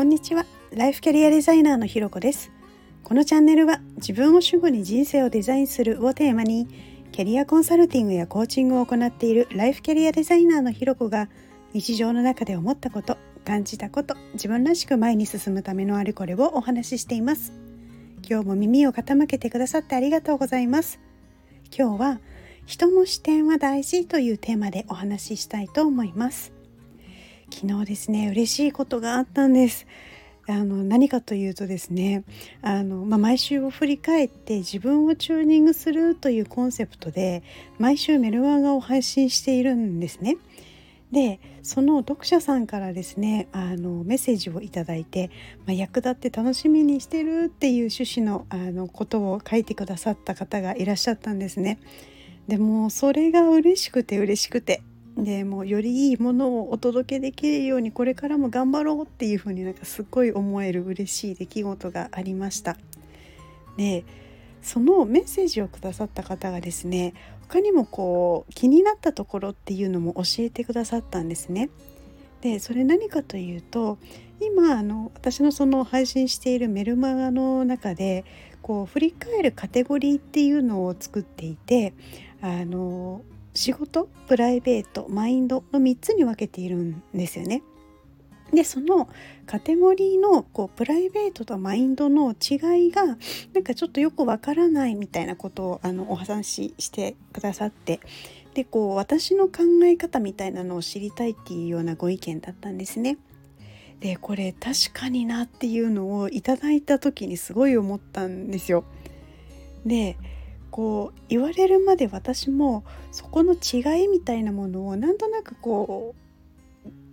こんにちは。ライフキャリアデザイナーのひろこです。このチャンネルは自分を主語に人生をデザインするをテーマにキャリアコンサルティングやコーチングを行っているライフキャリアデザイナーのひろこが日常の中で思ったこと感じたこと自分らしく前に進むためのあれこれをお話ししています。今日も耳を傾けてくださってありがとうございます。今日は人の視点は大事というテーマでお話ししたいと思います。昨日ですね嬉しいことがあったんですあの何かというとですねあの、まあ、毎週を振り返って自分をチューニングするというコンセプトで毎週メルマガを配信しているんですね。でその読者さんからですねあのメッセージを頂いて、まあ、役立って楽しみにしてるっていう趣旨のあのことを書いてくださった方がいらっしゃったんですね。でもそれが嬉しくて嬉しくてでもうよりいいものをお届けできるようにこれからも頑張ろうっていう風になんかすっごい思える嬉しい出来事がありました。でそのメッセージをくださった方がですね他にもこう気になったところっていうのも教えてくださったんですね。でそれ何かというと今あの私のその配信しているメルマガの中でこう振り返るカテゴリーっていうのを作っていてあの仕事プライベートマインドの3つに分けているんですよね。でそのカテゴリーのこうプライベートとマインドの違いがなんかちょっとよくわからないみたいなことをあのお話ししてくださってでこう私の考え方みたいなのを知りたいっていうようなご意見だったんですね。でこれ確かになっていうのをいただいた時にすごい思ったんですよ。でこう言われるまで私もそこの違いみたいなものをなんとなくこ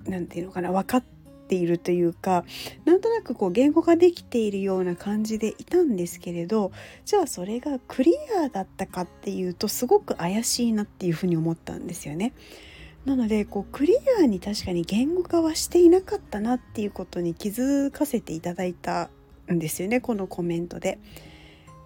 う何て言うのかな分かっているというかなんとなくこう言語ができているような感じでいたんですけれどじゃあそれがクリアだったかっていうとすごく怪しいなっていうふうに思ったんですよね。なのでこうクリアに確かに言語化はしていなかったなっていうことに気づかせていただいたんですよねこのコメントで。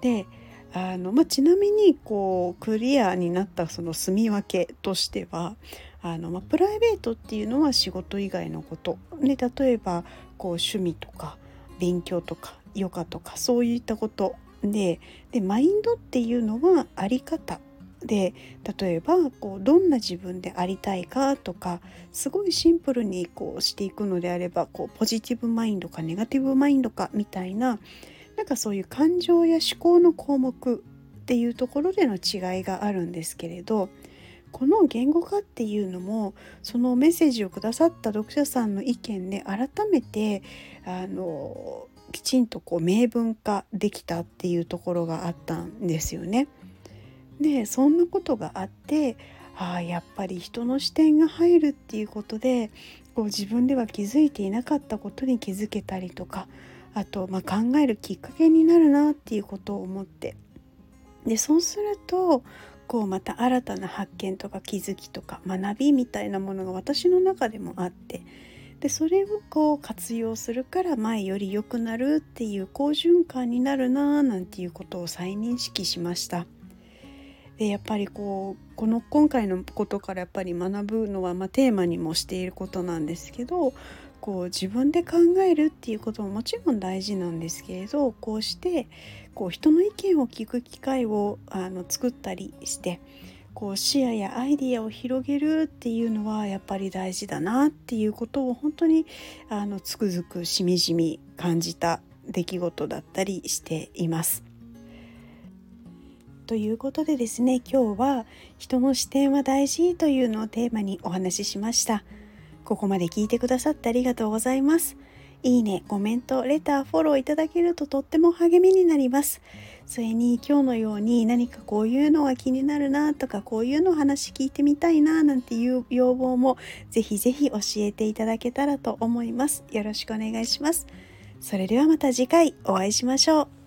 であの、まあ、ちなみにこうクリアになったその住み分けとしてはあの、まあ、プライベートっていうのは仕事以外のこと。で例えばこう趣味とか勉強とかヨガとかそういったことででマインドっていうのはあり方。で例えばこうどんな自分でありたいかとかすごいシンプルにこうしていくのであればこうポジティブマインドかネガティブマインドかみたいななんかそういう感情や思考の項目っていうところでの違いがあるんですけれどこの言語化っていうのもそのメッセージをくださった読者さんの意見で改めてあのきちんとこう明文化できたっていうところがあったんですよね。でそんなことがあってああやっぱり人の視点が入るっていうことでこう自分では気づいていなかったことに気づけたりとかあと、まあ、考えるきっかけになるなっていうことを思ってでそうするとこうまた新たな発見とか気づきとか学びみたいなものが私の中でもあってでそれをこう活用するから前より良くなるっていう好循環になるななんていうことを再認識しました。でやっぱりこうこの今回のことからやっぱり学ぶのは、まあ、テーマにもしていることなんですけどこう自分で考えるっていうことももちろん大事なんですけれどこうしてこう人の意見を聞く機会をあの作ったりしてこう視野やアイディアを広げるっていうのはやっぱり大事だなっていうことを本当にあのつくづくしみじみ感じた出来事だったりしています。ということでですね今日は「人の視点は大事」というのをテーマにお話ししました。ここまで聞いてくださってありがとうございます。いいね、コメント、レター、フォローいただけるととっても励みになります。それに今日のように何かこういうのが気になるなとかこういうの話聞いてみたいななんていう要望もぜひぜひ教えていただけたらと思います。よろしくお願いします。それではまた次回お会いしましょう。